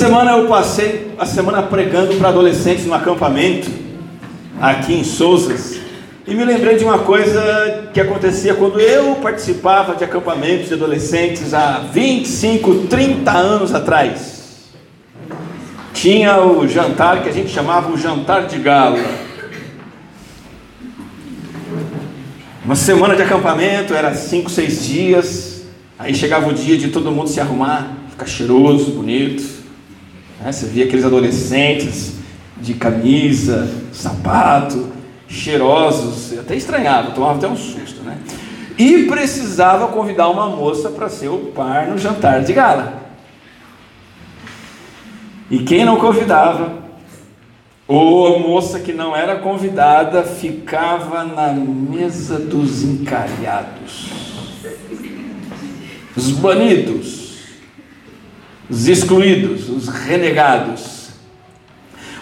semana eu passei a semana pregando para adolescentes no acampamento aqui em Souzas e me lembrei de uma coisa que acontecia quando eu participava de acampamentos de adolescentes há 25, 30 anos atrás. Tinha o jantar que a gente chamava o jantar de gala. Uma semana de acampamento, era 5, 6 dias. Aí chegava o dia de todo mundo se arrumar, ficar cheiroso, bonito. Né? Você via aqueles adolescentes de camisa, sapato, cheirosos, eu até estranhava, tomava até um susto, né? E precisava convidar uma moça para ser o par no jantar de gala. E quem não convidava, ou a moça que não era convidada, ficava na mesa dos encalhados, os banidos, os excluídos, os renegados.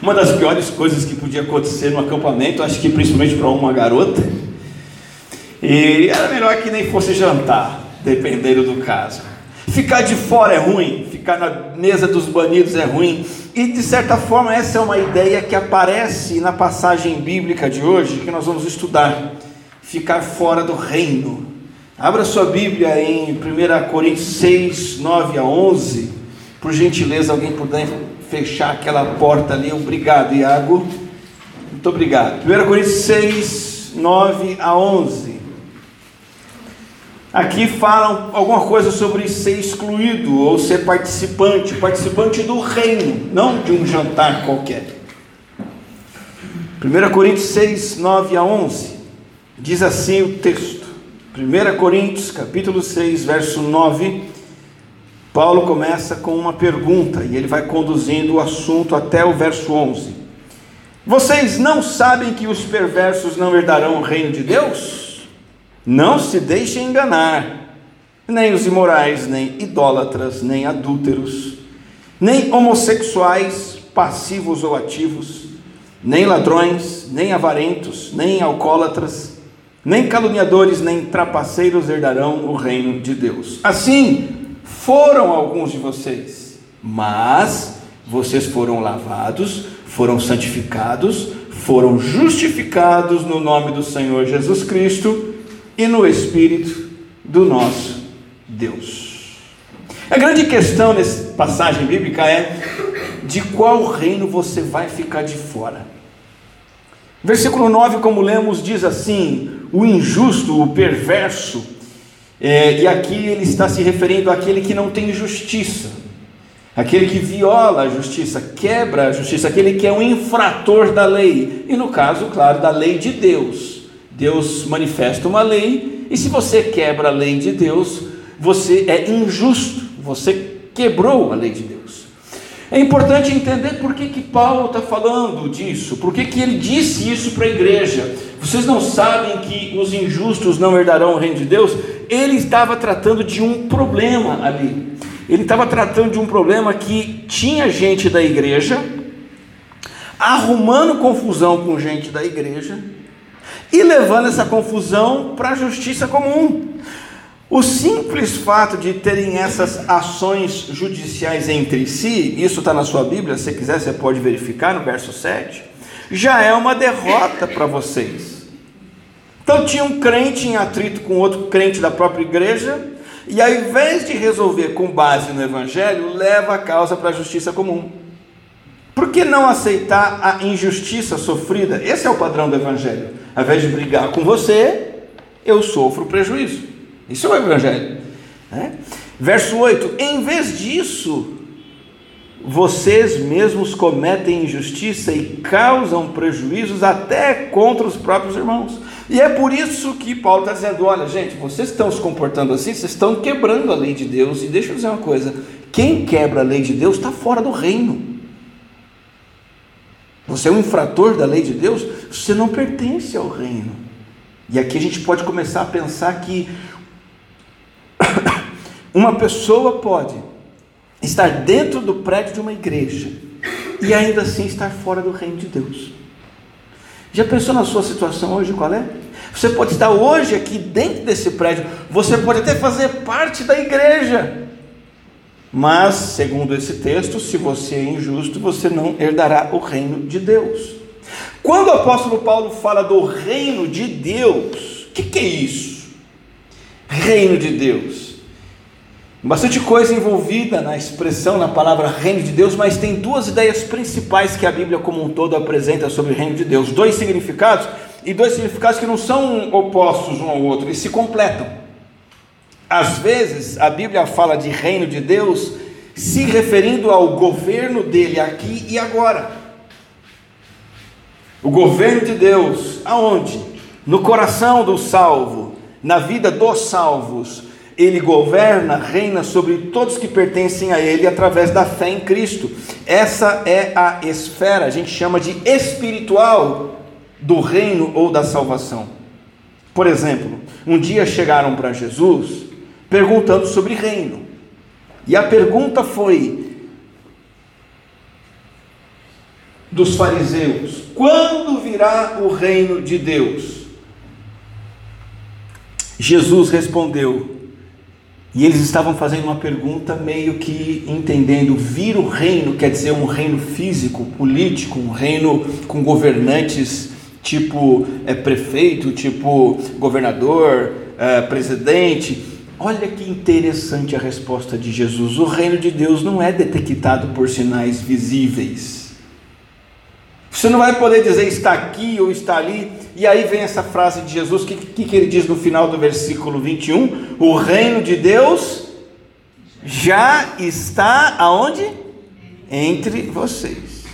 Uma das piores coisas que podia acontecer no acampamento, acho que principalmente para uma garota, e era melhor que nem fosse jantar, dependendo do caso. Ficar de fora é ruim, ficar na mesa dos banidos é ruim, e de certa forma essa é uma ideia que aparece na passagem bíblica de hoje que nós vamos estudar. Ficar fora do reino. Abra sua Bíblia em 1 Coríntios 6, 9 a 11. Por gentileza, alguém puder fechar aquela porta ali. Obrigado, Iago. Muito obrigado. 1 Coríntios 6, 9 a 11. Aqui falam alguma coisa sobre ser excluído ou ser participante, participante do reino, não de um jantar qualquer. 1 Coríntios 6, 9 a 11, diz assim o texto. 1 Coríntios, capítulo 6, verso 9 Paulo começa com uma pergunta e ele vai conduzindo o assunto até o verso 11. Vocês não sabem que os perversos não herdarão o reino de Deus? Não se deixem enganar, nem os imorais, nem idólatras, nem adúlteros, nem homossexuais, passivos ou ativos, nem ladrões, nem avarentos, nem alcoólatras, nem caluniadores, nem trapaceiros herdarão o reino de Deus. Assim, foram alguns de vocês, mas vocês foram lavados, foram santificados, foram justificados no nome do Senhor Jesus Cristo e no Espírito do nosso Deus. A grande questão nessa passagem bíblica é de qual reino você vai ficar de fora. Versículo 9, como lemos, diz assim: o injusto, o perverso, é, e aqui ele está se referindo àquele que não tem justiça, aquele que viola a justiça, quebra a justiça, aquele que é um infrator da lei, e no caso, claro, da lei de Deus. Deus manifesta uma lei, e se você quebra a lei de Deus, você é injusto, você quebrou a lei de Deus. É importante entender por que, que Paulo está falando disso, por que, que ele disse isso para a igreja. Vocês não sabem que os injustos não herdarão o reino de Deus? Ele estava tratando de um problema ali. Ele estava tratando de um problema que tinha gente da igreja arrumando confusão com gente da igreja e levando essa confusão para a justiça comum. O simples fato de terem essas ações judiciais entre si, isso está na sua Bíblia, se quiser você pode verificar no verso 7, já é uma derrota para vocês. Então tinha um crente em atrito com outro crente da própria igreja, e ao invés de resolver com base no Evangelho, leva a causa para a justiça comum. Por que não aceitar a injustiça sofrida? Esse é o padrão do Evangelho. Ao invés de brigar com você, eu sofro prejuízo. Isso é o Evangelho. Né? Verso 8: Em vez disso, vocês mesmos cometem injustiça e causam prejuízos até contra os próprios irmãos. E é por isso que Paulo está dizendo: olha, gente, vocês estão se comportando assim, vocês estão quebrando a lei de Deus. E deixa eu dizer uma coisa: quem quebra a lei de Deus está fora do reino. Você é um infrator da lei de Deus, você não pertence ao reino. E aqui a gente pode começar a pensar que uma pessoa pode estar dentro do prédio de uma igreja e ainda assim estar fora do reino de Deus. Já pensou na sua situação hoje qual é? Você pode estar hoje aqui dentro desse prédio, você pode até fazer parte da igreja, Mas, segundo esse texto, se você é injusto, você não herdará o reino de Deus. Quando o apóstolo Paulo fala do reino de Deus, o que, que é isso? Reino de Deus. Bastante coisa envolvida na expressão, na palavra reino de Deus, mas tem duas ideias principais que a Bíblia como um todo apresenta sobre o reino de Deus. Dois significados, e dois significados que não são opostos um ao outro, eles se completam. Às vezes, a Bíblia fala de reino de Deus se referindo ao governo dele aqui e agora. O governo de Deus, aonde? No coração do salvo, na vida dos salvos. Ele governa, reina sobre todos que pertencem a Ele através da fé em Cristo. Essa é a esfera, a gente chama de espiritual do reino ou da salvação. Por exemplo, um dia chegaram para Jesus perguntando sobre reino. E a pergunta foi dos fariseus: quando virá o reino de Deus? Jesus respondeu, e eles estavam fazendo uma pergunta meio que entendendo: vir o reino quer dizer um reino físico, político, um reino com governantes tipo é, prefeito, tipo governador, é, presidente. Olha que interessante a resposta de Jesus. O reino de Deus não é detectado por sinais visíveis. Você não vai poder dizer está aqui ou está ali. E aí vem essa frase de Jesus, o que, que, que ele diz no final do versículo 21? O reino de Deus já está aonde? Entre vocês.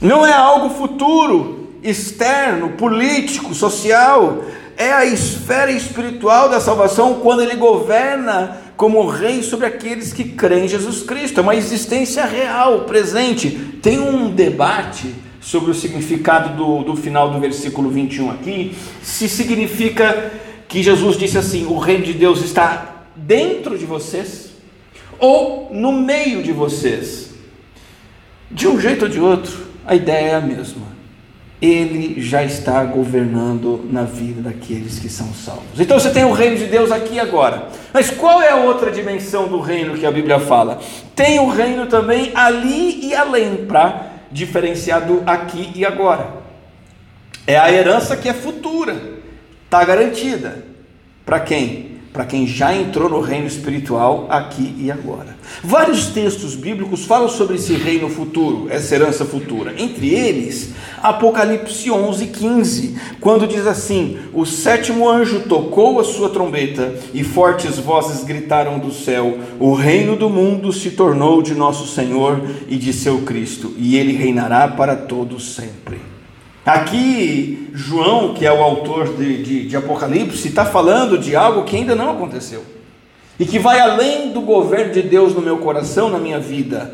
Não é algo futuro, externo, político, social é a esfera espiritual da salvação quando ele governa como rei sobre aqueles que creem em Jesus Cristo. É uma existência real, presente. Tem um debate sobre o significado do, do final do versículo 21 aqui, se significa que Jesus disse assim: o reino de Deus está dentro de vocês ou no meio de vocês. De um jeito ou de outro, a ideia é a mesma ele já está governando na vida daqueles que são salvos. Então você tem o reino de Deus aqui agora. Mas qual é a outra dimensão do reino que a Bíblia fala? Tem o reino também ali e além, para diferenciar do aqui e agora. É a herança que é futura, está garantida. Para quem? Para quem já entrou no reino espiritual aqui e agora. Vários textos bíblicos falam sobre esse reino futuro, essa herança futura. Entre eles, Apocalipse 11, 15, quando diz assim: O sétimo anjo tocou a sua trombeta e fortes vozes gritaram do céu: O reino do mundo se tornou de nosso Senhor e de seu Cristo, e ele reinará para todos sempre. Aqui, João, que é o autor de, de, de Apocalipse, está falando de algo que ainda não aconteceu e que vai além do governo de Deus no meu coração, na minha vida.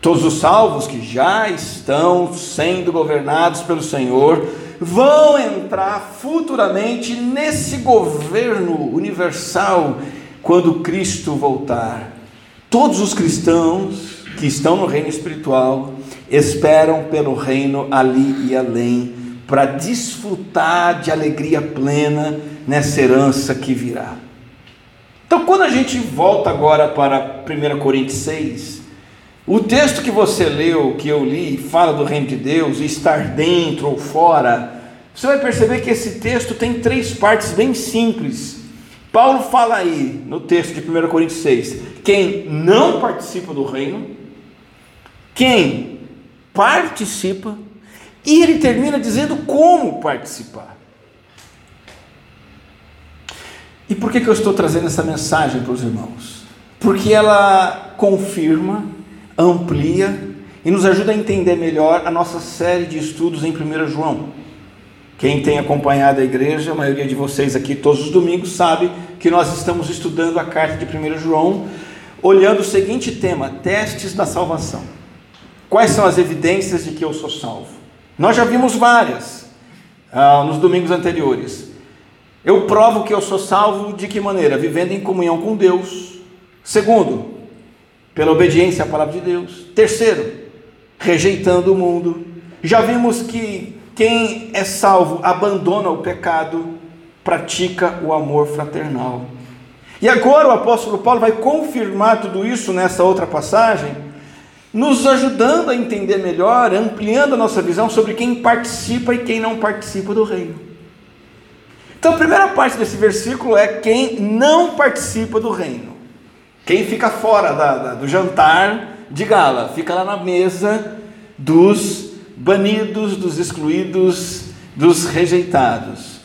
Todos os salvos que já estão sendo governados pelo Senhor vão entrar futuramente nesse governo universal quando Cristo voltar. Todos os cristãos que estão no reino espiritual esperam pelo reino ali e além, para desfrutar de alegria plena nessa herança que virá. Então, quando a gente volta agora para 1 Coríntios 6, o texto que você leu, que eu li, fala do reino de Deus, estar dentro ou fora, você vai perceber que esse texto tem três partes bem simples. Paulo fala aí no texto de 1 Coríntios 6: quem não participa do reino, quem participa, e ele termina dizendo como participar. E por que, que eu estou trazendo essa mensagem para os irmãos? Porque ela confirma, amplia e nos ajuda a entender melhor a nossa série de estudos em 1 João. Quem tem acompanhado a igreja, a maioria de vocês aqui todos os domingos sabe que nós estamos estudando a carta de 1 João, olhando o seguinte tema: testes da salvação. Quais são as evidências de que eu sou salvo? Nós já vimos várias ah, nos domingos anteriores. Eu provo que eu sou salvo de que maneira? Vivendo em comunhão com Deus. Segundo, pela obediência à palavra de Deus. Terceiro, rejeitando o mundo. Já vimos que quem é salvo abandona o pecado, pratica o amor fraternal. E agora o apóstolo Paulo vai confirmar tudo isso nessa outra passagem, nos ajudando a entender melhor, ampliando a nossa visão sobre quem participa e quem não participa do reino. Então, a primeira parte desse versículo é quem não participa do reino, quem fica fora da, da, do jantar de gala, fica lá na mesa dos banidos, dos excluídos, dos rejeitados.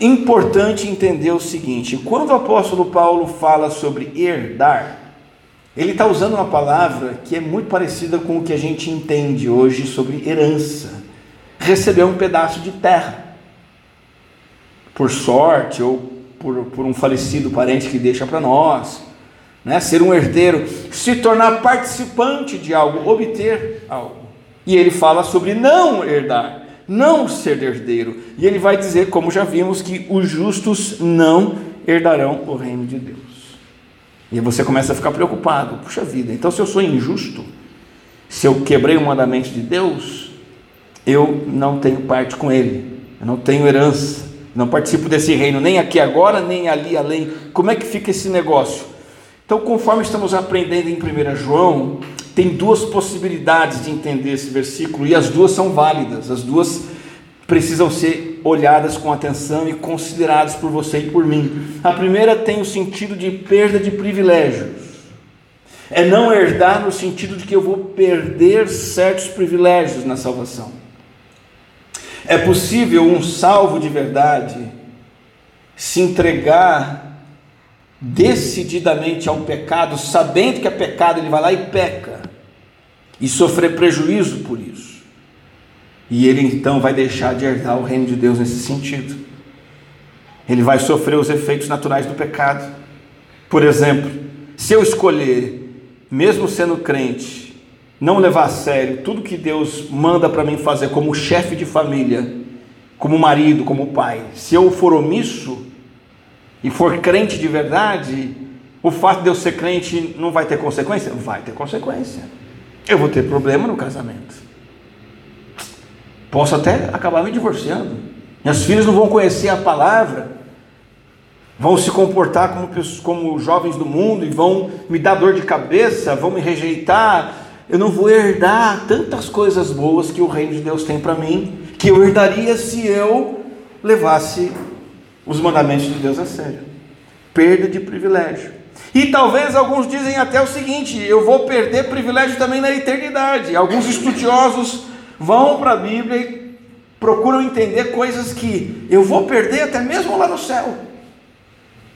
Importante entender o seguinte: quando o apóstolo Paulo fala sobre herdar, ele está usando uma palavra que é muito parecida com o que a gente entende hoje sobre herança. Receber um pedaço de terra, por sorte ou por, por um falecido parente que deixa para nós, né? ser um herdeiro, se tornar participante de algo, obter algo. E ele fala sobre não herdar não ser herdeiro. E ele vai dizer, como já vimos, que os justos não herdarão o reino de Deus. E você começa a ficar preocupado. Puxa vida, então se eu sou injusto, se eu quebrei o mandamento de Deus, eu não tenho parte com ele, eu não tenho herança, não participo desse reino, nem aqui agora, nem ali além. Como é que fica esse negócio? Então, conforme estamos aprendendo em 1 João, tem duas possibilidades de entender esse versículo e as duas são válidas, as duas precisam ser olhadas com atenção e consideradas por você e por mim. A primeira tem o sentido de perda de privilégios. É não herdar no sentido de que eu vou perder certos privilégios na salvação. É possível um salvo de verdade se entregar decididamente ao pecado, sabendo que é pecado, ele vai lá e peca, e sofrer prejuízo por isso. E ele então vai deixar de herdar o reino de Deus nesse sentido. Ele vai sofrer os efeitos naturais do pecado. Por exemplo, se eu escolher, mesmo sendo crente, não levar a sério tudo que Deus manda para mim fazer como chefe de família, como marido, como pai, se eu for omisso, e for crente de verdade, o fato de eu ser crente não vai ter consequência? Vai ter consequência. Eu vou ter problema no casamento. Posso até acabar me divorciando. Minhas filhas não vão conhecer a palavra, vão se comportar como, como jovens do mundo e vão me dar dor de cabeça, vão me rejeitar. Eu não vou herdar tantas coisas boas que o reino de Deus tem para mim, que eu herdaria se eu levasse os mandamentos de Deus a sério. Perda de privilégio. E talvez alguns dizem até o seguinte: eu vou perder privilégio também na eternidade. Alguns estudiosos vão para a Bíblia e procuram entender coisas que eu vou perder até mesmo lá no céu.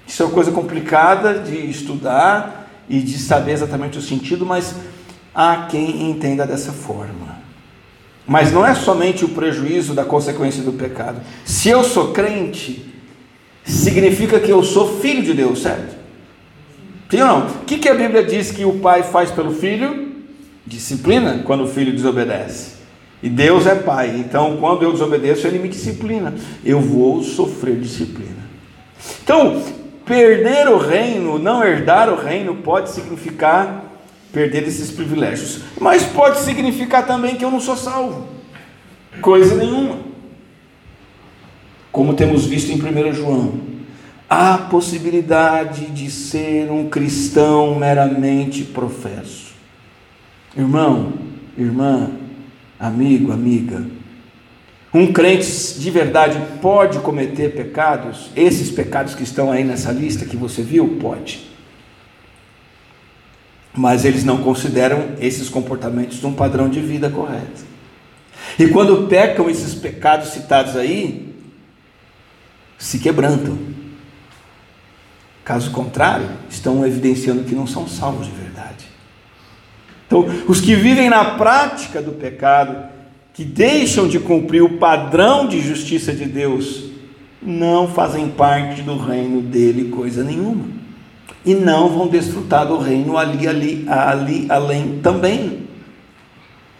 Isso é uma coisa complicada de estudar e de saber exatamente o sentido, mas há quem entenda dessa forma. Mas não é somente o prejuízo da consequência do pecado. Se eu sou crente, significa que eu sou filho de Deus, certo? Sim ou não? O que, que a Bíblia diz que o pai faz pelo filho? Disciplina quando o filho desobedece. E Deus é pai, então quando eu desobedeço, ele me disciplina. Eu vou sofrer disciplina. Então, perder o reino, não herdar o reino, pode significar perder esses privilégios, mas pode significar também que eu não sou salvo, coisa nenhuma como temos visto em 1 João, há possibilidade de ser um cristão meramente professo. Irmão, irmã, amigo, amiga, um crente de verdade pode cometer pecados, esses pecados que estão aí nessa lista que você viu? Pode. Mas eles não consideram esses comportamentos um padrão de vida correto. E quando pecam esses pecados citados aí, se quebrantam. Caso contrário, estão evidenciando que não são salvos de verdade. Então, os que vivem na prática do pecado, que deixam de cumprir o padrão de justiça de Deus, não fazem parte do reino dele coisa nenhuma. E não vão desfrutar do reino ali, ali, ali, além também.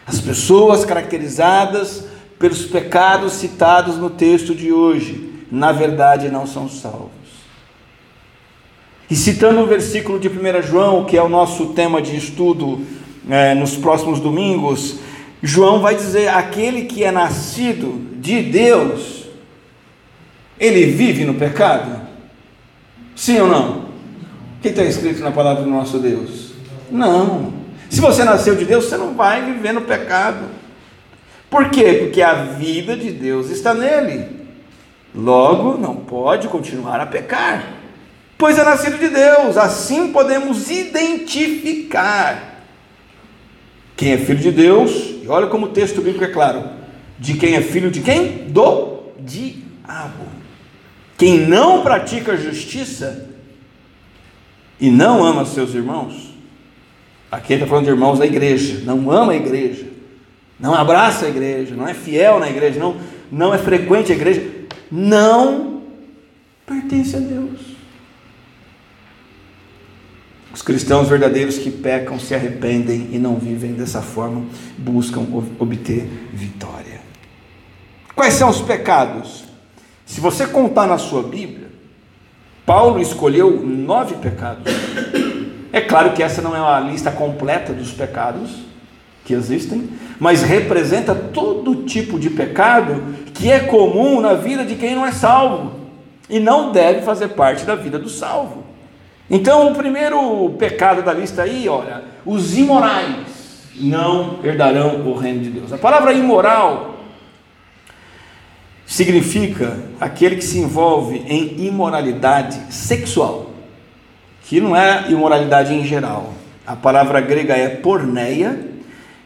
As pessoas caracterizadas pelos pecados citados no texto de hoje na verdade não são salvos. E citando o versículo de 1 João, que é o nosso tema de estudo é, nos próximos domingos, João vai dizer: aquele que é nascido de Deus, ele vive no pecado? Sim ou não? O que está escrito na palavra do nosso Deus? Não. Se você nasceu de Deus, você não vai viver no pecado. Por quê? Porque a vida de Deus está nele. Logo, não pode continuar a pecar, pois é nascido de Deus. Assim podemos identificar quem é filho de Deus. E olha como o texto bíblico é claro: de quem é filho de quem? Do diabo. Quem não pratica justiça e não ama seus irmãos, aqui ele está falando de irmãos da igreja, não ama a igreja, não abraça a igreja, não é fiel na igreja, não, não é frequente a igreja, não pertence a Deus. Os cristãos verdadeiros que pecam se arrependem e não vivem dessa forma, buscam obter vitória. Quais são os pecados? Se você contar na sua Bíblia, Paulo escolheu nove pecados. É claro que essa não é uma lista completa dos pecados que existem, mas representa todo tipo de pecado que é comum na vida de quem não é salvo e não deve fazer parte da vida do salvo. Então, o primeiro pecado da lista aí, olha, os imorais não herdarão o reino de Deus. A palavra imoral significa aquele que se envolve em imoralidade sexual, que não é imoralidade em geral. A palavra grega é porneia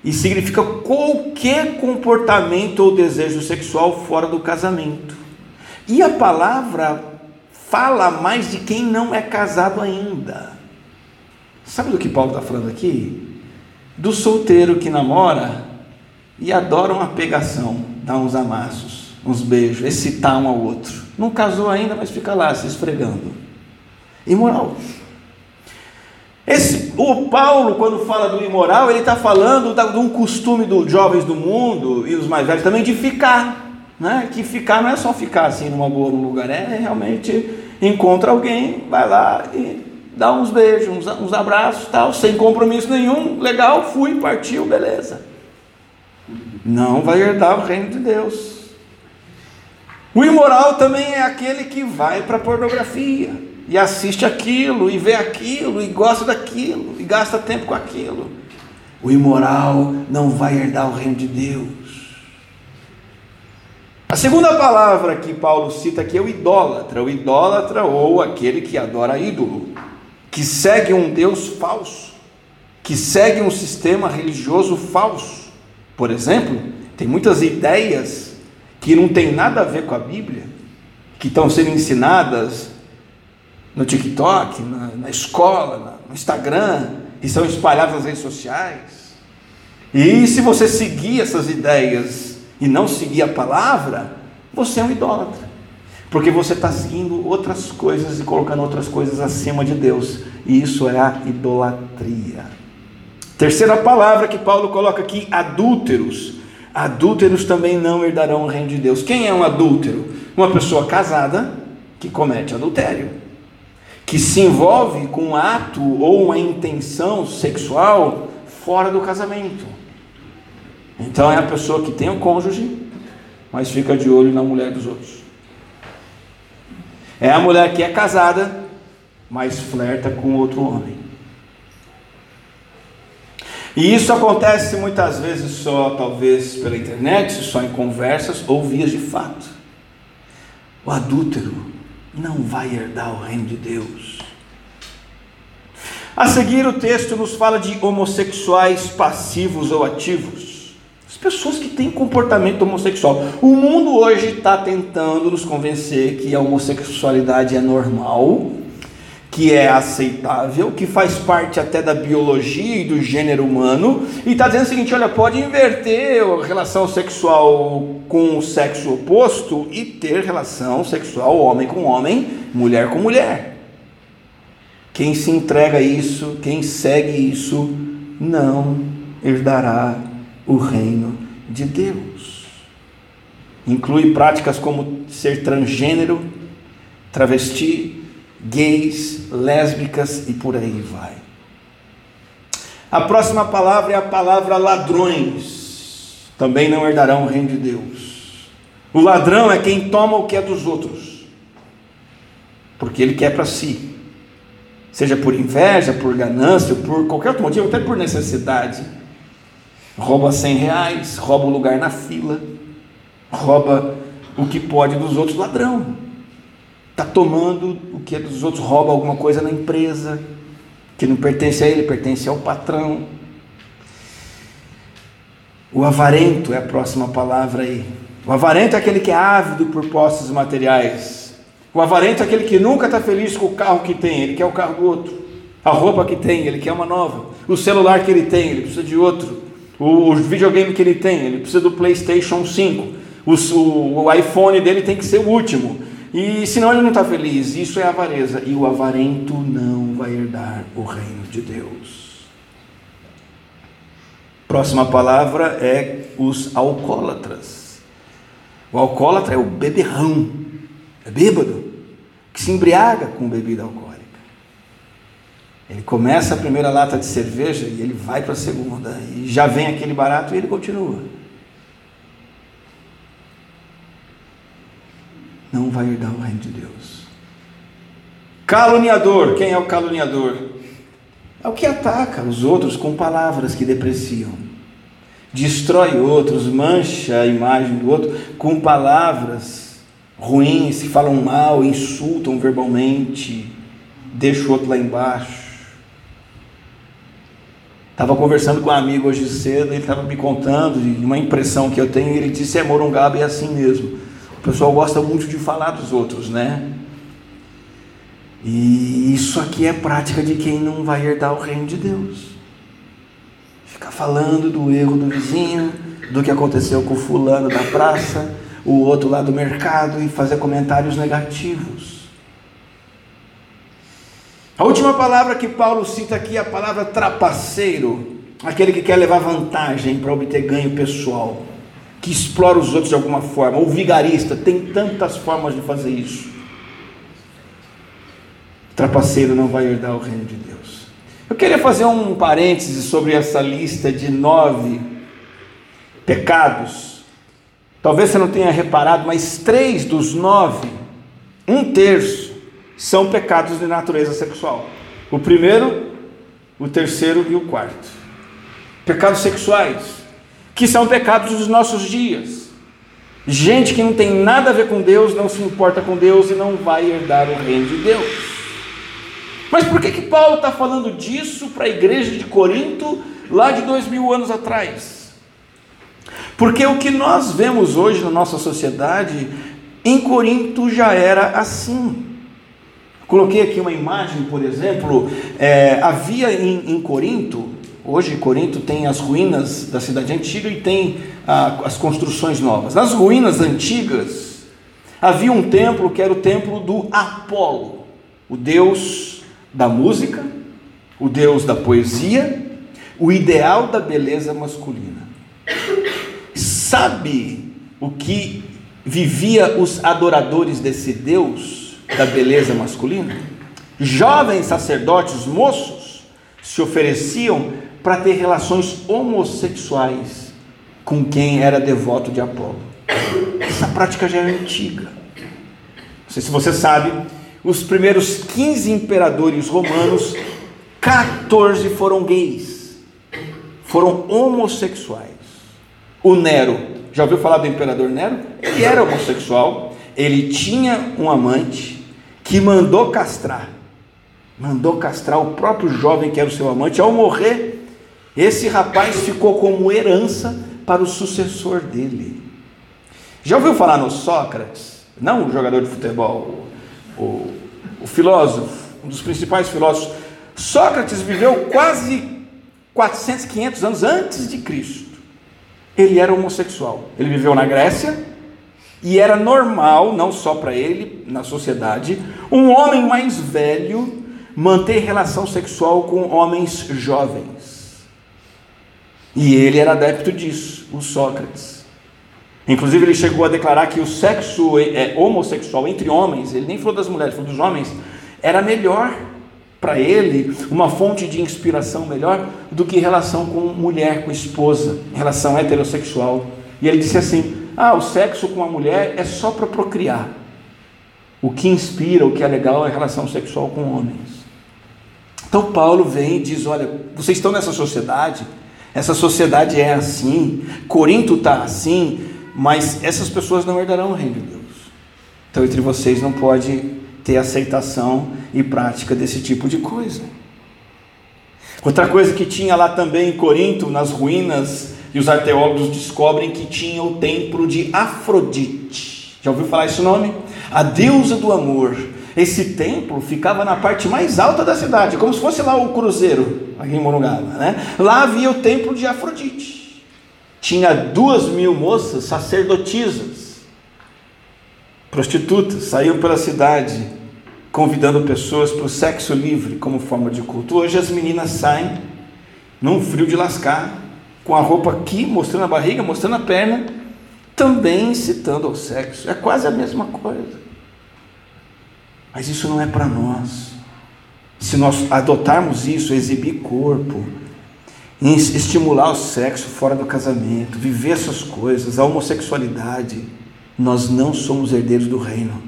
e significa qualquer comportamento ou desejo sexual fora do casamento. E a palavra fala mais de quem não é casado ainda. Sabe do que Paulo está falando aqui? Do solteiro que namora e adora uma pegação, dá uns amassos uns beijos, excitar um ao outro. Não casou ainda, mas fica lá se esfregando. Imoral. Esse, o Paulo, quando fala do imoral, ele está falando de um costume dos jovens do mundo e os mais velhos também de ficar. Né? Que ficar não é só ficar assim numa boa num lugar, é realmente encontra alguém, vai lá e dá uns beijos, uns, uns abraços, tal, sem compromisso nenhum, legal, fui, partiu, beleza. Não vai herdar o reino de Deus. O imoral também é aquele que vai para a pornografia e assiste aquilo, e vê aquilo, e gosta daquilo, e gasta tempo com aquilo. O imoral não vai herdar o reino de Deus. A segunda palavra que Paulo cita aqui é o idólatra, o idólatra ou aquele que adora ídolo, que segue um Deus falso, que segue um sistema religioso falso. Por exemplo, tem muitas ideias que não tem nada a ver com a Bíblia, que estão sendo ensinadas no TikTok, na, na escola, no Instagram, e são espalhadas nas redes sociais. E se você seguir essas ideias e não seguir a palavra, você é um idólatra. Porque você está seguindo outras coisas e colocando outras coisas acima de Deus. E isso é a idolatria. Terceira palavra que Paulo coloca aqui: adúlteros. Adúlteros também não herdarão o reino de Deus. Quem é um adúltero? Uma pessoa casada que comete adultério, que se envolve com um ato ou uma intenção sexual fora do casamento. Então é a pessoa que tem um cônjuge, mas fica de olho na mulher dos outros. É a mulher que é casada, mas flerta com outro homem. E isso acontece muitas vezes só, talvez, pela internet, só em conversas ou vias de fato. O adúltero não vai herdar o reino de Deus. A seguir, o texto nos fala de homossexuais passivos ou ativos. As pessoas que têm comportamento homossexual. O mundo hoje está tentando nos convencer que a homossexualidade é normal que é aceitável, que faz parte até da biologia e do gênero humano, e está dizendo o seguinte: olha, pode inverter a relação sexual com o sexo oposto e ter relação sexual homem com homem, mulher com mulher. Quem se entrega a isso, quem segue isso, não herdará o reino de Deus. Inclui práticas como ser transgênero, travesti, gays, lésbicas e por aí vai. A próxima palavra é a palavra ladrões. Também não herdarão o reino de Deus. O ladrão é quem toma o que é dos outros, porque ele quer para si. seja por inveja, por ganância, por qualquer outro motivo, até por necessidade. Rouba 100 reais, rouba o lugar na fila, rouba o que pode dos outros, ladrão. Está tomando o que é dos outros, rouba alguma coisa na empresa, que não pertence a ele, pertence ao patrão. O avarento é a próxima palavra aí. O avarento é aquele que é ávido por posses materiais. O avarento é aquele que nunca está feliz com o carro que tem, ele quer o carro do outro. A roupa que tem, ele quer uma nova. O celular que ele tem, ele precisa de outro. O, o videogame que ele tem, ele precisa do PlayStation 5. O, o, o iPhone dele tem que ser o último. E senão ele não está feliz. Isso é avareza. E o avarento não vai herdar o reino de Deus. Próxima palavra é os alcoólatras. O alcoólatra é o beberrão, é bêbado, que se embriaga com bebida alcoólica. Ele começa a primeira lata de cerveja e ele vai para a segunda, e já vem aquele barato e ele continua. Não vai herdar o reino de Deus. Caluniador, quem é o caluniador? É o que ataca os outros com palavras que depreciam. Destrói outros, mancha a imagem do outro com palavras ruins, que falam mal, insultam verbalmente, deixa o outro lá embaixo. Estava conversando com um amigo hoje cedo, ele estava me contando de uma impressão que eu tenho, e ele disse: é Morungaba é assim mesmo. O pessoal gosta muito de falar dos outros, né? E isso aqui é prática de quem não vai herdar o reino de Deus. Ficar falando do erro do vizinho, do que aconteceu com o fulano da praça, o outro lá do mercado e fazer comentários negativos. A última palavra que Paulo cita aqui é a palavra trapaceiro, aquele que quer levar vantagem para obter ganho pessoal, que explora os outros de alguma forma, ou vigarista, tem tantas formas de fazer isso trapaceiro não vai herdar o reino de Deus. Eu queria fazer um parêntese sobre essa lista de nove pecados. Talvez você não tenha reparado, mas três dos nove, um terço, são pecados de natureza sexual. O primeiro, o terceiro e o quarto. Pecados sexuais, que são pecados dos nossos dias. Gente que não tem nada a ver com Deus, não se importa com Deus e não vai herdar o reino de Deus. Mas por que, que Paulo está falando disso para a igreja de Corinto lá de dois mil anos atrás? Porque o que nós vemos hoje na nossa sociedade, em Corinto já era assim. Coloquei aqui uma imagem, por exemplo, é, havia em, em, Corinto, hoje Corinto tem as ruínas da cidade antiga e tem ah, as construções novas. Nas ruínas antigas havia um templo que era o templo do Apolo, o deus da música, o Deus da poesia, o ideal da beleza masculina. Sabe o que vivia os adoradores desse Deus da beleza masculina? Jovens sacerdotes, moços, se ofereciam para ter relações homossexuais com quem era devoto de Apolo. Essa prática já é antiga. Não sei se você sabe, os primeiros 15 imperadores romanos, 14 foram gays, foram homossexuais. O Nero, já ouviu falar do imperador Nero? Ele era homossexual, ele tinha um amante que mandou castrar, mandou castrar o próprio jovem que era o seu amante. Ao morrer, esse rapaz ficou como herança para o sucessor dele. Já ouviu falar no Sócrates? Não o jogador de futebol, o, o filósofo, um dos principais filósofos. Sócrates viveu quase 400, 500 anos antes de Cristo. Ele era homossexual. Ele viveu na Grécia e era normal, não só para ele, na sociedade, um homem mais velho manter relação sexual com homens jovens. E ele era adepto disso, o Sócrates. Inclusive, ele chegou a declarar que o sexo é, homossexual entre homens, ele nem falou das mulheres, falou dos homens, era melhor para ele, uma fonte de inspiração melhor do que relação com mulher, com esposa, relação heterossexual. E ele disse assim: ah, o sexo com a mulher é só para procriar. O que inspira, o que é legal é a relação sexual com homens. Então Paulo vem e diz: Olha, vocês estão nessa sociedade, essa sociedade é assim, Corinto está assim, mas essas pessoas não herdarão o reino de Deus. Então entre vocês não pode ter aceitação e prática desse tipo de coisa. Outra coisa que tinha lá também em Corinto, nas ruínas, e os arqueólogos descobrem que tinha o templo de Afrodite. Já ouviu falar esse nome? A deusa do amor. Esse templo ficava na parte mais alta da cidade, como se fosse lá o cruzeiro, aqui em Morungaba. Né? Lá havia o templo de Afrodite. Tinha duas mil moças sacerdotisas, prostitutas, saíam pela cidade convidando pessoas para o sexo livre como forma de culto. Hoje as meninas saem num frio de lascar, com a roupa aqui, mostrando a barriga, mostrando a perna, também incitando ao sexo. É quase a mesma coisa. Mas isso não é para nós. Se nós adotarmos isso, exibir corpo, estimular o sexo fora do casamento, viver essas coisas, a homossexualidade, nós não somos herdeiros do reino.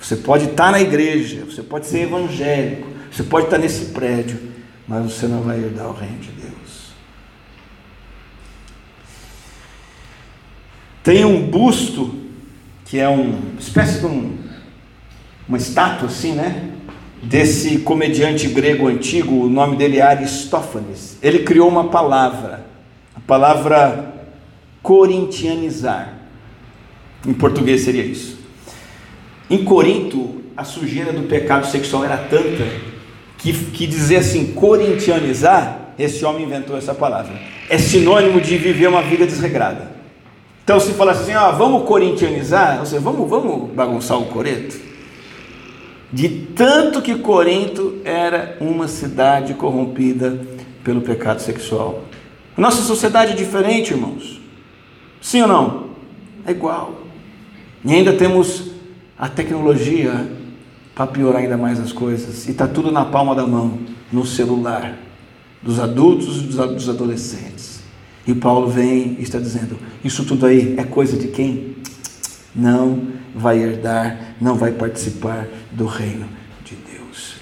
Você pode estar na igreja, você pode ser evangélico, você pode estar nesse prédio, mas você não vai herdar o reino de Deus. Tem um busto, que é uma espécie de um, uma estátua assim, né? Desse comediante grego antigo, o nome dele é Aristófanes. Ele criou uma palavra, a palavra corintianizar. Em português seria isso. Em Corinto, a sujeira do pecado sexual era tanta que, que dizer assim, corintianizar, esse homem inventou essa palavra. É sinônimo de viver uma vida desregrada. Então, se falar assim, ó, vamos corintianizar, ou seja, vamos, vamos bagunçar o Corinto. De tanto que Corinto era uma cidade corrompida pelo pecado sexual. Nossa sociedade é diferente, irmãos. Sim ou não? É igual. E ainda temos a tecnologia para piorar ainda mais as coisas. E está tudo na palma da mão, no celular, dos adultos e dos adolescentes. E Paulo vem e está dizendo: Isso tudo aí é coisa de quem? Não vai herdar, não vai participar do reino de Deus.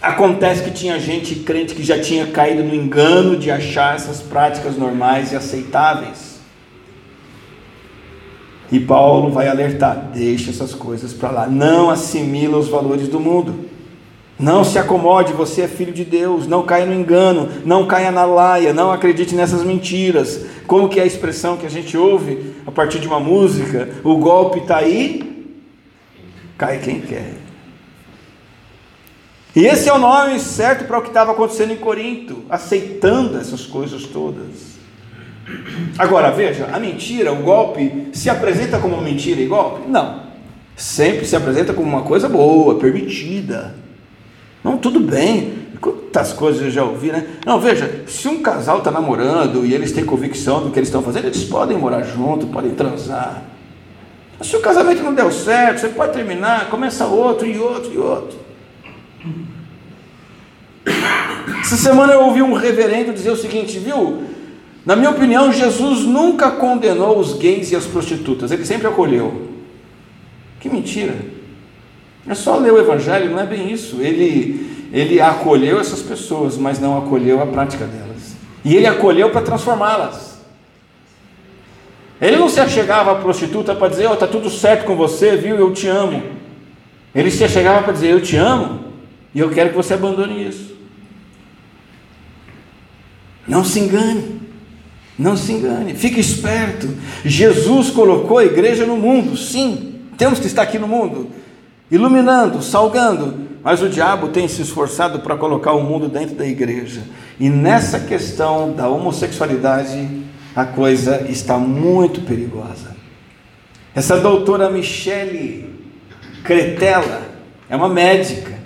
Acontece que tinha gente crente que já tinha caído no engano de achar essas práticas normais e aceitáveis. E Paulo vai alertar: deixa essas coisas para lá, não assimila os valores do mundo. Não se acomode, você é filho de Deus, não caia no engano, não caia na laia, não acredite nessas mentiras. Como que é a expressão que a gente ouve a partir de uma música? O golpe está aí, cai quem quer. E esse é o nome certo para o que estava acontecendo em Corinto, aceitando essas coisas todas. Agora veja, a mentira, o golpe, se apresenta como mentira e golpe? Não. Sempre se apresenta como uma coisa boa, permitida. Não, tudo bem. Quantas coisas eu já ouvi, né? Não, veja, se um casal está namorando e eles têm convicção do que eles estão fazendo, eles podem morar junto, podem transar. Se o casamento não deu certo, você pode terminar, começa outro e outro e outro. Essa semana eu ouvi um reverendo dizer o seguinte, viu? Na minha opinião, Jesus nunca condenou os gays e as prostitutas, ele sempre acolheu. Que mentira! É só ler o Evangelho, não é bem isso. Ele, ele acolheu essas pessoas, mas não acolheu a prática delas. E ele acolheu para transformá-las. Ele não se achegava à prostituta para dizer: Ó, oh, está tudo certo com você, viu? Eu te amo. Ele se achegava para dizer: Eu te amo e eu quero que você abandone isso. Não se engane. Não se engane, fique esperto. Jesus colocou a igreja no mundo, sim, temos que estar aqui no mundo, iluminando, salgando, mas o diabo tem se esforçado para colocar o mundo dentro da igreja. E nessa questão da homossexualidade, a coisa está muito perigosa. Essa doutora Michele Cretella é uma médica,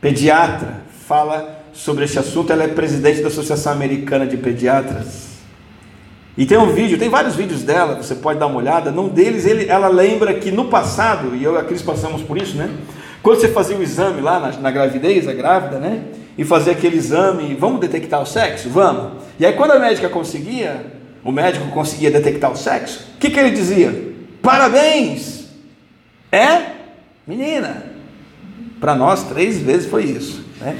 pediatra, fala sobre esse assunto. Ela é presidente da Associação Americana de Pediatras. E tem um vídeo, tem vários vídeos dela, você pode dar uma olhada. Num deles, ele, ela lembra que no passado, e eu e a Cris passamos por isso, né? Quando você fazia o exame lá na, na gravidez, a grávida, né? E fazia aquele exame, vamos detectar o sexo? Vamos. E aí, quando a médica conseguia, o médico conseguia detectar o sexo, o que, que ele dizia? Parabéns! É menina. Para nós, três vezes foi isso, né?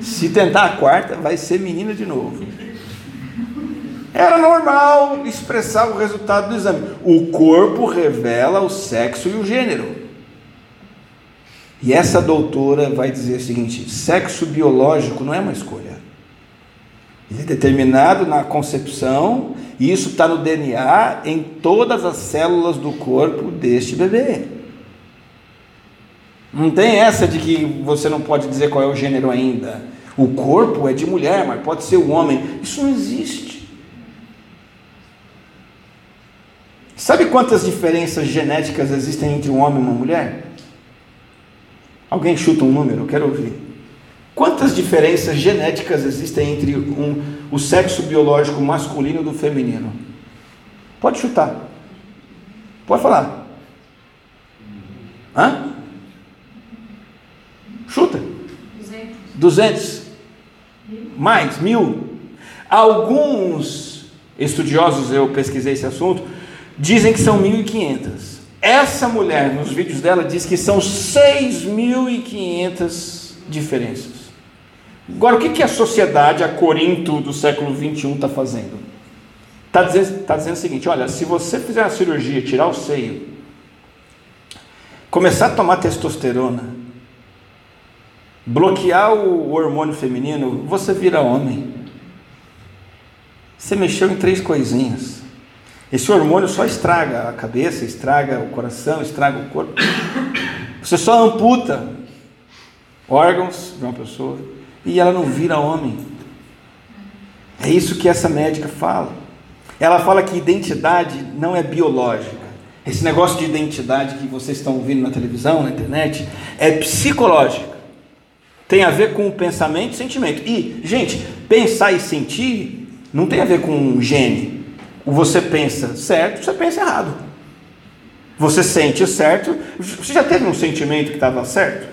Se tentar a quarta, vai ser menina de novo. Era normal expressar o resultado do exame. O corpo revela o sexo e o gênero. E essa doutora vai dizer o seguinte: sexo biológico não é uma escolha. Ele é determinado na concepção, e isso está no DNA em todas as células do corpo deste bebê. Não tem essa de que você não pode dizer qual é o gênero ainda. O corpo é de mulher, mas pode ser um homem. Isso não existe. Sabe quantas diferenças genéticas existem entre um homem e uma mulher? Alguém chuta um número? Eu quero ouvir. Quantas diferenças genéticas existem entre um, o sexo biológico masculino e do feminino? Pode chutar. Pode falar. Hã? Chuta. 200. 200. Mais, mil. Alguns estudiosos, eu pesquisei esse assunto, dizem que são 1.500. Essa mulher, nos vídeos dela, diz que são 6.500 diferenças. Agora, o que, que a sociedade, a Corinto do século 21 está fazendo? Está dizendo, tá dizendo o seguinte: olha, se você fizer a cirurgia, tirar o seio, começar a tomar testosterona, bloquear o hormônio feminino, você vira homem. Você mexeu em três coisinhas. Esse hormônio só estraga a cabeça, estraga o coração, estraga o corpo. Você só amputa órgãos de uma pessoa e ela não vira homem. É isso que essa médica fala. Ela fala que identidade não é biológica. Esse negócio de identidade que vocês estão ouvindo na televisão, na internet, é psicológica. Tem a ver com o pensamento e sentimento. E, gente, pensar e sentir não tem a ver com um gene. Você pensa certo, você pensa errado. Você sente certo. Você já teve um sentimento que estava certo?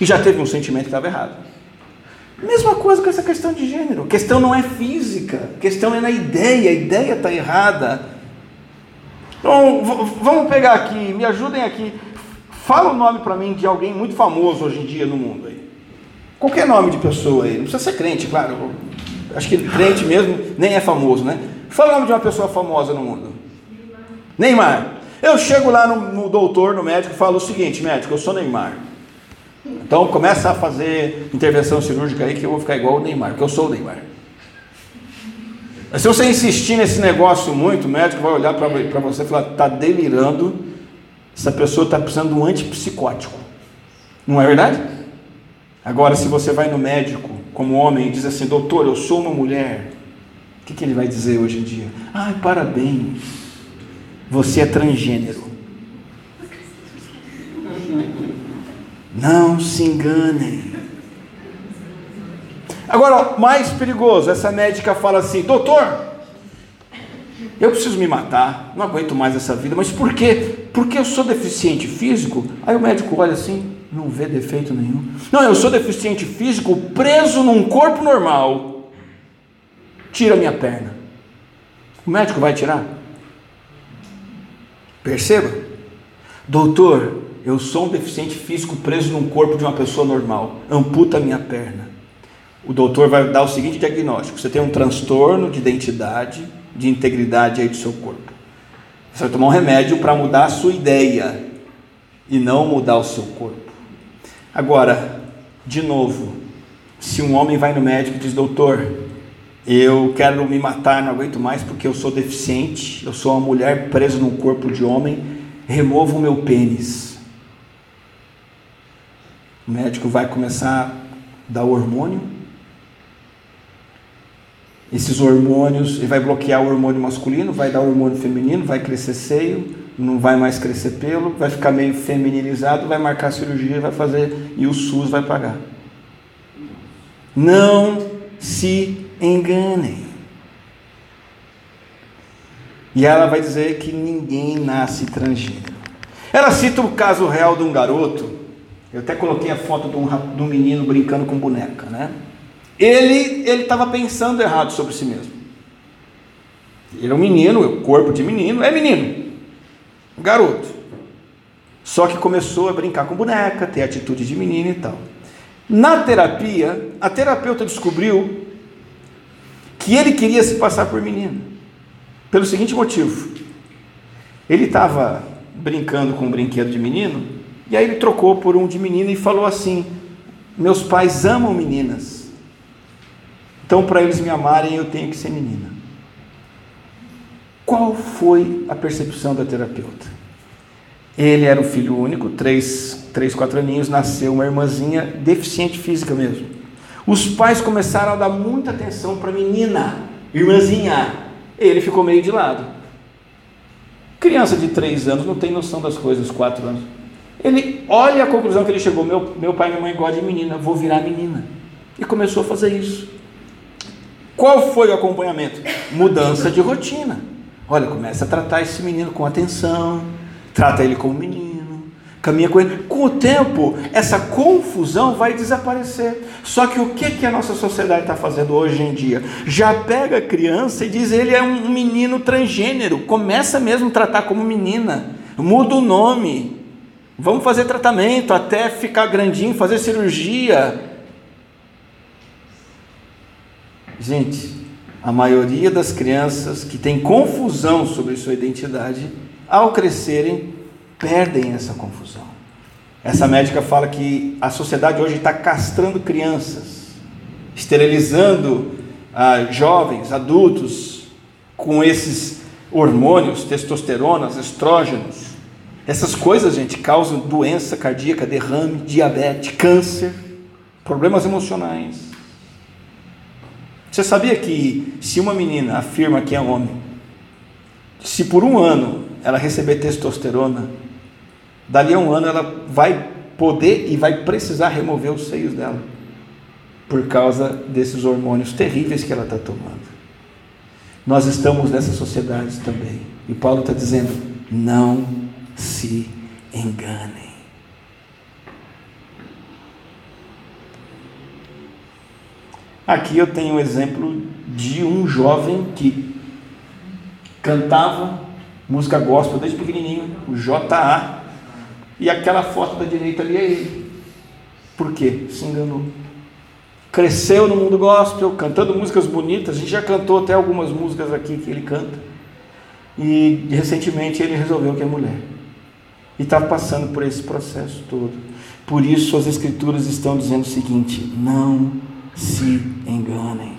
E já teve um sentimento que estava errado. Mesma coisa com essa questão de gênero. A questão não é física, a questão é na ideia. A ideia está errada. Então, vamos pegar aqui, me ajudem aqui. Fala o nome para mim de alguém muito famoso hoje em dia no mundo aí. Qualquer nome de pessoa aí. Não precisa ser crente, claro. Acho que crente mesmo nem é famoso, né? Fala o nome de uma pessoa famosa no mundo. Neymar. Eu chego lá no, no doutor, no médico, e falo o seguinte, médico, eu sou Neymar. Então começa a fazer intervenção cirúrgica aí que eu vou ficar igual o Neymar, porque eu sou o Neymar. Mas se você insistir nesse negócio muito, o médico vai olhar para você e falar, está delirando, essa pessoa está precisando de um antipsicótico. Não é verdade? Agora, se você vai no médico como homem e diz assim, doutor, eu sou uma mulher, que, que ele vai dizer hoje em dia? Ai, parabéns, você é transgênero. Não se enganem. Agora, mais perigoso, essa médica fala assim: Doutor, eu preciso me matar, não aguento mais essa vida, mas por quê? Porque eu sou deficiente físico? Aí o médico olha assim, não vê defeito nenhum. Não, eu sou deficiente físico preso num corpo normal tira minha perna. O médico vai tirar? Perceba, doutor, eu sou um deficiente físico preso num corpo de uma pessoa normal, amputa minha perna. O doutor vai dar o seguinte diagnóstico: você tem um transtorno de identidade, de integridade aí do seu corpo. Você vai tomar um remédio para mudar a sua ideia e não mudar o seu corpo. Agora, de novo, se um homem vai no médico e diz: Doutor, eu quero me matar, não aguento mais porque eu sou deficiente, eu sou uma mulher presa num corpo de homem, remova o meu pênis. O médico vai começar a dar hormônio. Esses hormônios, ele vai bloquear o hormônio masculino, vai dar o hormônio feminino, vai crescer seio, não vai mais crescer pelo, vai ficar meio feminilizado, vai marcar cirurgia, vai fazer e o SUS vai pagar. Não se enganem. E ela vai dizer que ninguém nasce transgênero. Ela cita o caso real de um garoto. Eu até coloquei a foto de um, de um menino brincando com boneca, né? Ele ele estava pensando errado sobre si mesmo. Ele é um menino, o corpo de menino, é menino, garoto. Só que começou a brincar com boneca, ter atitude de menino e tal. Na terapia, a terapeuta descobriu que ele queria se passar por menino, pelo seguinte motivo: ele estava brincando com um brinquedo de menino, e aí ele trocou por um de menina e falou assim: Meus pais amam meninas, então para eles me amarem eu tenho que ser menina. Qual foi a percepção da terapeuta? Ele era o filho único, três, três, quatro aninhos, nasceu uma irmãzinha deficiente física mesmo. Os pais começaram a dar muita atenção para a menina, irmãzinha. Ele ficou meio de lado. Criança de três anos não tem noção das coisas, quatro anos. Ele olha a conclusão que ele chegou: meu, meu pai e minha mãe gostam de menina, vou virar menina. E começou a fazer isso. Qual foi o acompanhamento? Mudança de rotina. Olha, começa a tratar esse menino com atenção, trata ele como menino, caminha com ele. Com o tempo, essa confusão vai desaparecer. Só que o que, que a nossa sociedade está fazendo hoje em dia? Já pega a criança e diz ele é um menino transgênero, começa mesmo a tratar como menina, muda o nome, vamos fazer tratamento até ficar grandinho, fazer cirurgia. Gente, a maioria das crianças que tem confusão sobre sua identidade, ao crescerem, perdem essa confusão. Essa médica fala que a sociedade hoje está castrando crianças, esterilizando ah, jovens, adultos, com esses hormônios, testosteronas, estrógenos. Essas coisas, gente, causam doença cardíaca, derrame, diabetes, câncer, problemas emocionais. Você sabia que se uma menina afirma que é homem, se por um ano ela receber testosterona, dali a um ano ela vai poder e vai precisar remover os seios dela, por causa desses hormônios terríveis que ela está tomando. Nós estamos nessa sociedade também, e Paulo está dizendo: não se enganem. Aqui eu tenho um exemplo de um jovem que cantava música gospel desde pequenininho, o JA, e aquela foto da direita ali é ele. Por quê? Se enganou. Cresceu no mundo gospel, cantando músicas bonitas, a gente já cantou até algumas músicas aqui que ele canta. E recentemente ele resolveu que é mulher. E está passando por esse processo todo. Por isso as escrituras estão dizendo o seguinte: não se enganem.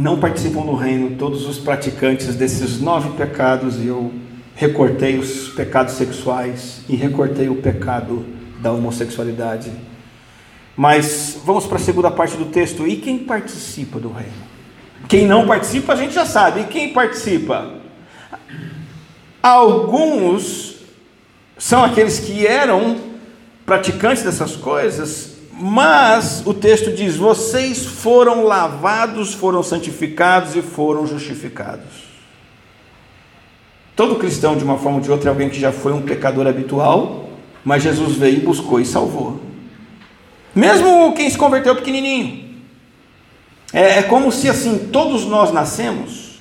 Não participam do reino todos os praticantes desses nove pecados, e eu recortei os pecados sexuais e recortei o pecado da homossexualidade. Mas vamos para a segunda parte do texto. E quem participa do reino? Quem não participa, a gente já sabe. E quem participa? Alguns são aqueles que eram praticantes dessas coisas, mas o texto diz: vocês foram lavados, foram santificados e foram justificados. Todo cristão, de uma forma ou de outra, é alguém que já foi um pecador habitual, mas Jesus veio, buscou e salvou. Mesmo quem se converteu pequenininho. É, é como se assim, todos nós nascemos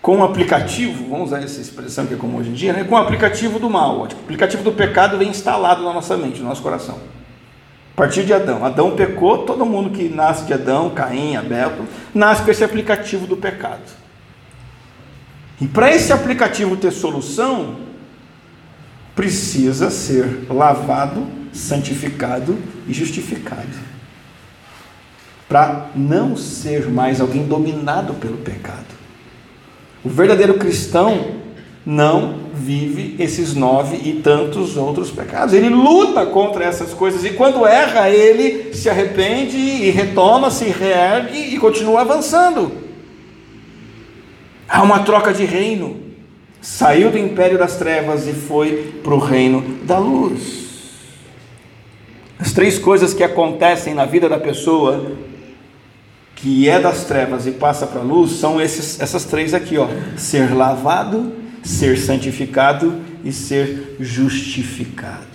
com um aplicativo, vamos usar essa expressão que é comum hoje em dia, né? com o aplicativo do mal. O aplicativo do pecado vem instalado na nossa mente, no nosso coração. Partir de Adão. Adão pecou, todo mundo que nasce de Adão, Caim, Abel, nasce com esse aplicativo do pecado. E para esse aplicativo ter solução, precisa ser lavado, santificado e justificado. Para não ser mais alguém dominado pelo pecado. O verdadeiro cristão não vive esses nove e tantos outros pecados. Ele luta contra essas coisas e quando erra, ele se arrepende e retoma, se reergue e continua avançando. Há uma troca de reino. Saiu do império das trevas e foi para o reino da luz. As três coisas que acontecem na vida da pessoa que é das trevas e passa para a luz são esses, essas três aqui, ó: ser lavado, ser santificado e ser justificado.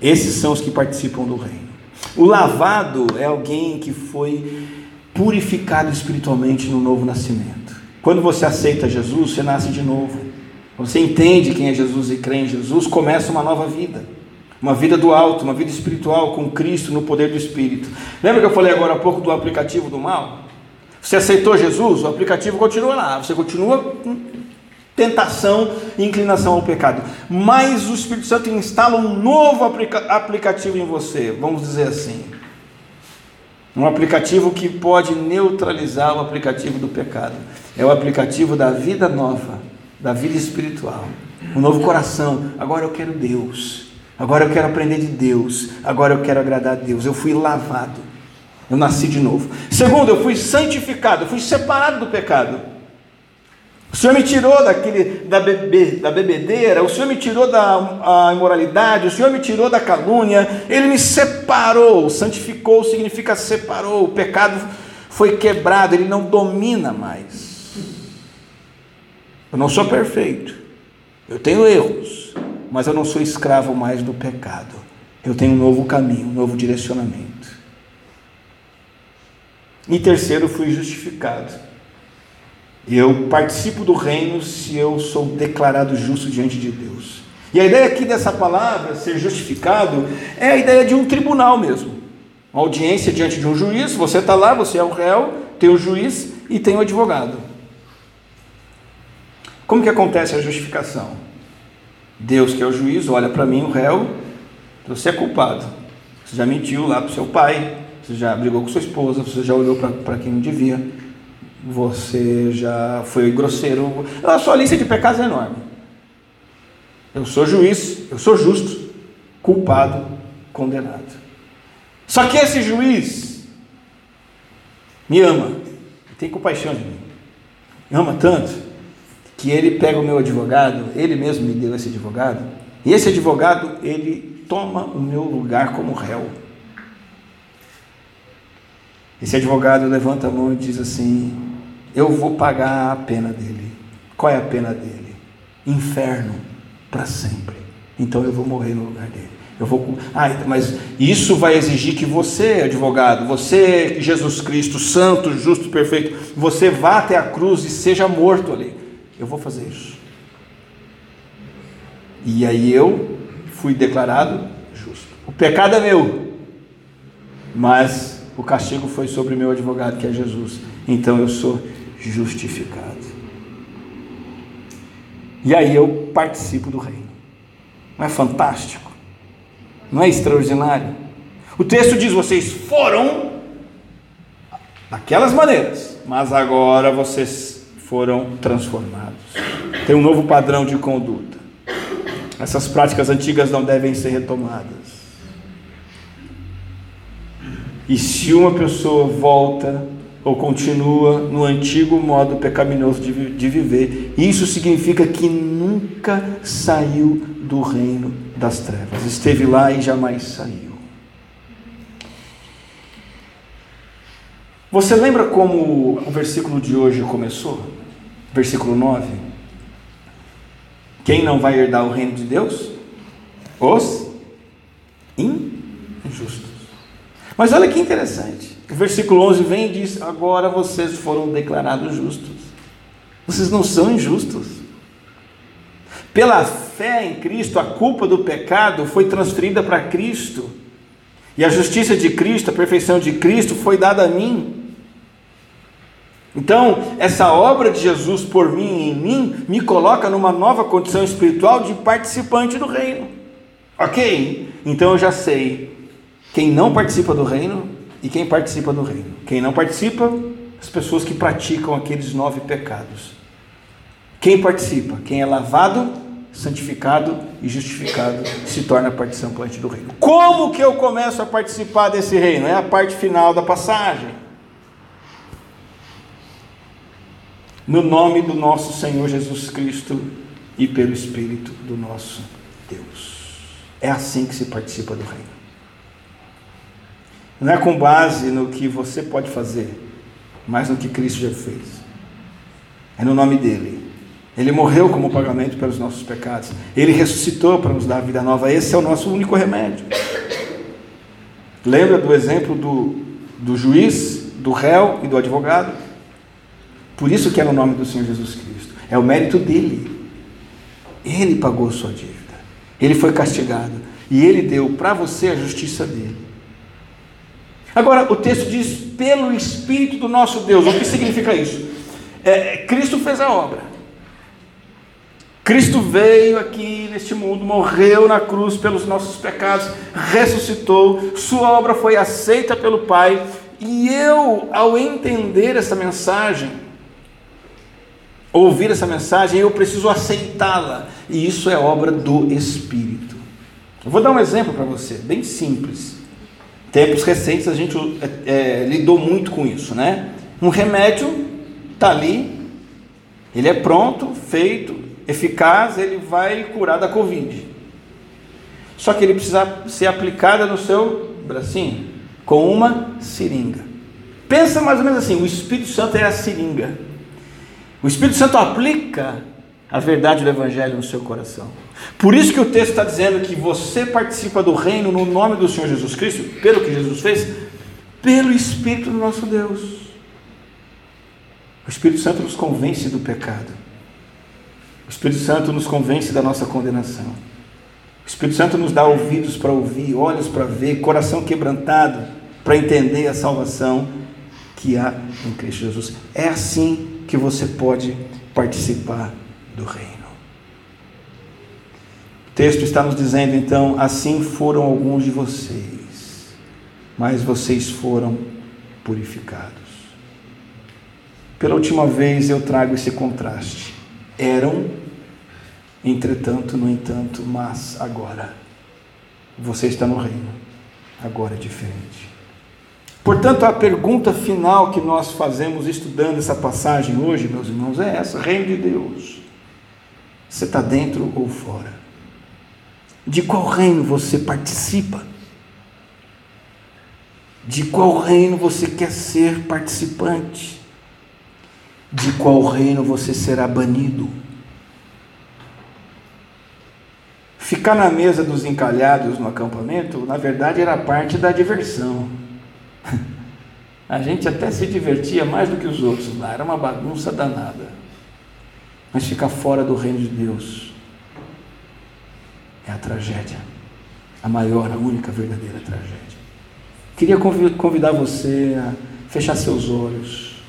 Esses são os que participam do reino. O lavado é alguém que foi purificado espiritualmente no novo nascimento. Quando você aceita Jesus, você nasce de novo. você entende quem é Jesus e crê em Jesus, começa uma nova vida. Uma vida do alto, uma vida espiritual com Cristo no poder do Espírito. Lembra que eu falei agora há pouco do aplicativo do mal? Você aceitou Jesus, o aplicativo continua lá, você continua tentação e inclinação ao pecado. Mas o Espírito Santo instala um novo aplica aplicativo em você, vamos dizer assim. Um aplicativo que pode neutralizar o aplicativo do pecado. É o aplicativo da vida nova, da vida espiritual. Um novo coração. Agora eu quero Deus. Agora eu quero aprender de Deus. Agora eu quero agradar a Deus. Eu fui lavado. Eu nasci de novo. Segundo, eu fui santificado. Eu fui separado do pecado. O Senhor me tirou daquele, da, bebe, da bebedeira, o Senhor me tirou da imoralidade, o Senhor me tirou da calúnia, Ele me separou, santificou significa separou, o pecado foi quebrado, ele não domina mais. Eu não sou perfeito, eu tenho erros, mas eu não sou escravo mais do pecado. Eu tenho um novo caminho, um novo direcionamento. E terceiro, fui justificado. Eu participo do reino se eu sou declarado justo diante de Deus. E a ideia aqui dessa palavra, ser justificado, é a ideia de um tribunal mesmo. Uma audiência diante de um juiz, você está lá, você é o réu, tem o juiz e tem o advogado. Como que acontece a justificação? Deus, que é o juiz, olha para mim, o réu, você é culpado. Você já mentiu lá para o seu pai, você já brigou com sua esposa, você já olhou para quem não devia, você já foi grosseiro. A sua lista de pecados é enorme. Eu sou juiz, eu sou justo, culpado, condenado. Só que esse juiz me ama, tem compaixão de mim, me ama tanto que ele pega o meu advogado, ele mesmo me deu esse advogado, e esse advogado ele toma o meu lugar como réu. Esse advogado levanta a mão e diz assim: eu vou pagar a pena dele. Qual é a pena dele? Inferno para sempre. Então eu vou morrer no lugar dele. Eu vou. Ah, mas isso vai exigir que você, advogado, você, Jesus Cristo, santo, justo, perfeito, você vá até a cruz e seja morto ali. Eu vou fazer isso. E aí eu fui declarado justo. O pecado é meu, mas o castigo foi sobre meu advogado, que é Jesus. Então eu sou justificado. E aí eu participo do reino. Não é fantástico? Não é extraordinário? O texto diz: vocês foram daquelas maneiras, mas agora vocês foram transformados. Tem um novo padrão de conduta. Essas práticas antigas não devem ser retomadas. E se uma pessoa volta ou continua no antigo modo pecaminoso de, de viver. Isso significa que nunca saiu do reino das trevas, esteve lá e jamais saiu. Você lembra como o versículo de hoje começou? Versículo 9. Quem não vai herdar o reino de Deus? Os injustos. Mas olha que interessante. O versículo 11 vem e diz: Agora vocês foram declarados justos. Vocês não são injustos. Pela fé em Cristo, a culpa do pecado foi transferida para Cristo. E a justiça de Cristo, a perfeição de Cristo foi dada a mim. Então, essa obra de Jesus por mim e em mim me coloca numa nova condição espiritual de participante do reino. Ok? Então eu já sei. Quem não participa do reino e quem participa do reino. Quem não participa, as pessoas que praticam aqueles nove pecados. Quem participa? Quem é lavado, santificado e justificado se torna participante do reino. Como que eu começo a participar desse reino? É a parte final da passagem. No nome do nosso Senhor Jesus Cristo e pelo Espírito do nosso Deus. É assim que se participa do reino. Não é com base no que você pode fazer, mas no que Cristo já fez. É no nome dele. Ele morreu como pagamento pelos nossos pecados. Ele ressuscitou para nos dar vida nova. Esse é o nosso único remédio. Lembra do exemplo do, do juiz, do réu e do advogado? Por isso que é no nome do Senhor Jesus Cristo. É o mérito dele. Ele pagou sua dívida. Ele foi castigado. E ele deu para você a justiça dele. Agora, o texto diz: pelo Espírito do nosso Deus. O que significa isso? É, Cristo fez a obra. Cristo veio aqui neste mundo, morreu na cruz pelos nossos pecados, ressuscitou, sua obra foi aceita pelo Pai, e eu, ao entender essa mensagem, ouvir essa mensagem, eu preciso aceitá-la, e isso é obra do Espírito. Eu vou dar um exemplo para você, bem simples. Tempos recentes a gente é, é, lidou muito com isso, né? Um remédio está ali, ele é pronto, feito, eficaz, ele vai curar da Covid. Só que ele precisa ser aplicado no seu bracinho, com uma seringa. Pensa mais ou menos assim: o Espírito Santo é a seringa. O Espírito Santo aplica a verdade do Evangelho no seu coração. Por isso que o texto está dizendo que você participa do reino no nome do Senhor Jesus Cristo, pelo que Jesus fez, pelo Espírito do nosso Deus. O Espírito Santo nos convence do pecado. O Espírito Santo nos convence da nossa condenação. O Espírito Santo nos dá ouvidos para ouvir, olhos para ver, coração quebrantado para entender a salvação que há em Cristo Jesus. É assim que você pode participar do reino. O texto está nos dizendo então: assim foram alguns de vocês, mas vocês foram purificados. Pela última vez eu trago esse contraste. Eram Entretanto, no entanto, mas agora, você está no reino, agora é diferente. Portanto, a pergunta final que nós fazemos estudando essa passagem hoje, meus irmãos, é essa: Reino de Deus, você está dentro ou fora? De qual reino você participa? De qual reino você quer ser participante? De qual reino você será banido? Ficar na mesa dos encalhados no acampamento, na verdade, era parte da diversão. A gente até se divertia mais do que os outros lá, era uma bagunça danada. Mas ficar fora do reino de Deus é a tragédia, a maior, a única verdadeira tragédia. Queria convidar você a fechar seus olhos,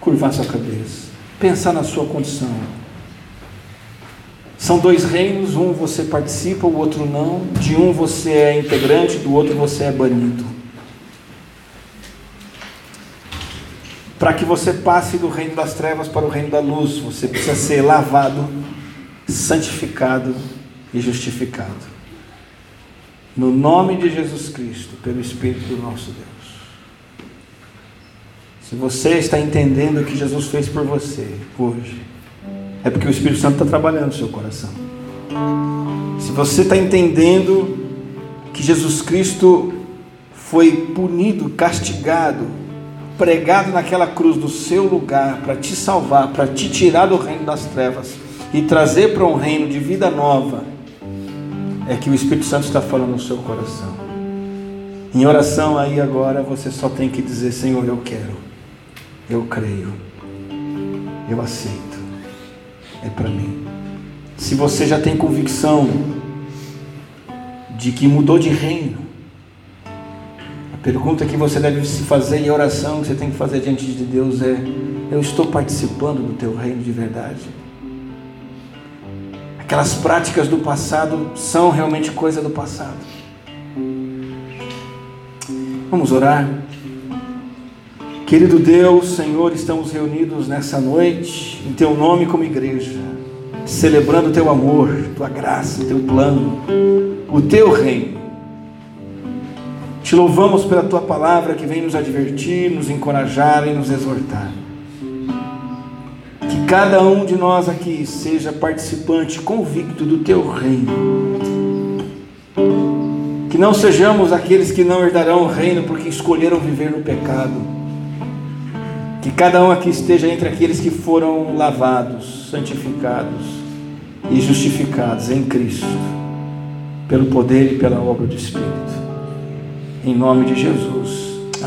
curvar sua cabeça, pensar na sua condição são dois reinos, um você participa, o outro não. De um você é integrante, do outro você é banido. Para que você passe do reino das trevas para o reino da luz, você precisa ser lavado, santificado e justificado. No nome de Jesus Cristo, pelo Espírito do nosso Deus. Se você está entendendo o que Jesus fez por você hoje, é porque o Espírito Santo está trabalhando no seu coração. Se você está entendendo que Jesus Cristo foi punido, castigado, pregado naquela cruz do seu lugar para te salvar, para te tirar do reino das trevas e trazer para um reino de vida nova, é que o Espírito Santo está falando no seu coração. Em oração aí agora você só tem que dizer: Senhor, eu quero, eu creio, eu aceito é para mim. Se você já tem convicção de que mudou de reino, pergunta que você deve se fazer e a oração que você tem que fazer diante de Deus é: Eu estou participando do teu reino de verdade? Aquelas práticas do passado são realmente coisa do passado. Vamos orar. Querido Deus, Senhor, estamos reunidos nessa noite em Teu nome como igreja, celebrando Teu amor, Tua graça, Teu plano, o Teu reino. Te louvamos pela Tua palavra que vem nos advertir, nos encorajar e nos exortar. Que cada um de nós aqui seja participante convicto do Teu reino. Que não sejamos aqueles que não herdarão o reino porque escolheram viver no pecado que cada um aqui esteja entre aqueles que foram lavados, santificados e justificados em Cristo, pelo poder e pela obra do Espírito. Em nome de Jesus.